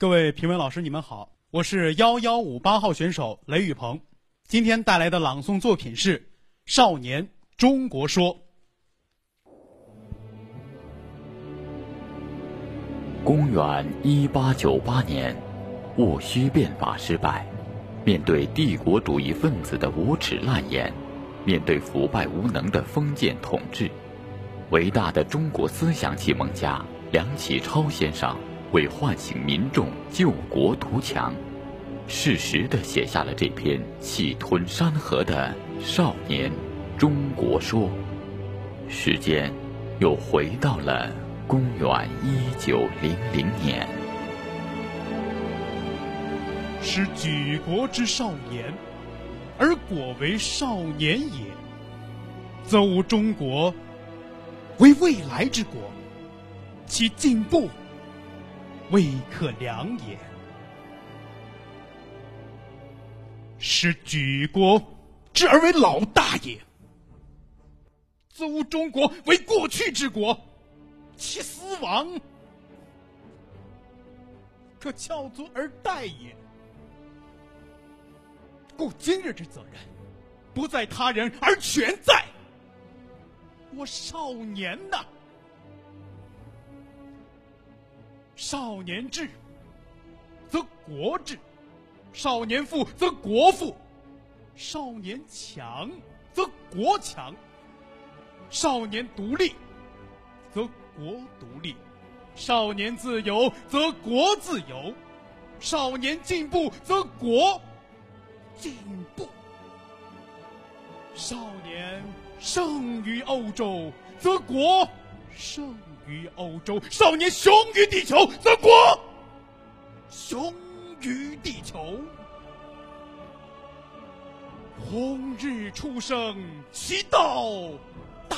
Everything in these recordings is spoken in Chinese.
各位评委老师，你们好，我是幺幺五八号选手雷雨鹏，今天带来的朗诵作品是《少年中国说》。公元一八九八年，戊戌变法失败，面对帝国主义分子的无耻烂言，面对腐败无能的封建统治，伟大的中国思想启蒙家梁启超先生。为唤醒民众救国图强，适时地写下了这篇气吞山河的《少年中国说》。时间又回到了公元一九零零年。是举国之少年，而果为少年也，则吾中国为未来之国，其进步。未可量也。使举国之而为老大也，则吾中国为过去之国，其死亡可翘足而待也。故今日之责任，不在他人，而全在我少年呐。少年智，则国智；少年富，则国富；少年强，则国强；少年独立，则国独立；少年自由，则国自由；少年进步，则国进步；少年胜于欧洲，则国胜。于欧洲，少年雄于地球，则国雄于地球。红日初升，其道大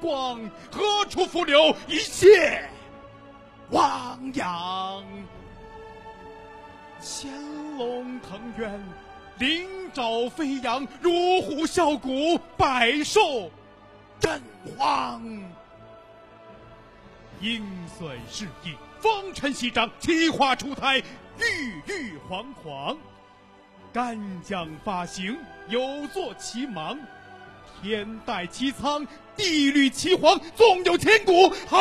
光，何处伏流，一泻汪洋。潜龙腾渊，鳞爪飞扬，如虎啸谷，百兽震惶。阴损世意，风尘翕张，奇花初胎，郁郁皇皇。干将发行，有作其芒；天戴其苍，地履其黄。纵有千古，横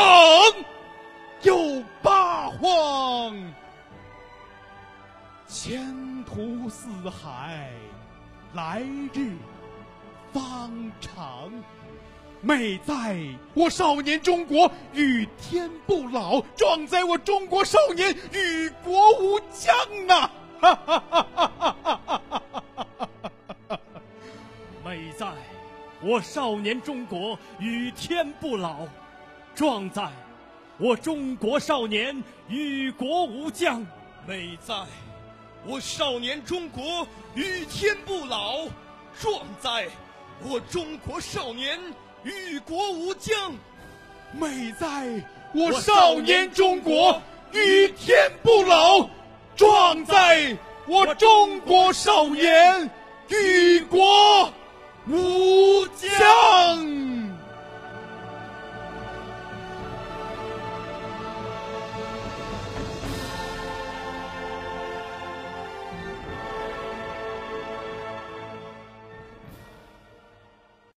有八荒。前途似海，来日方长。美 在我少年中国与天不老，壮哉我中国少年与国无疆啊！哈哈哈哈哈哈！美在我少年中国与天不老，壮哉我中国少年与国无疆。美在我少年中国与天不老，壮哉我中国少年。与国无疆，美在我少年中国与天不老，壮哉我中国少年与国无疆。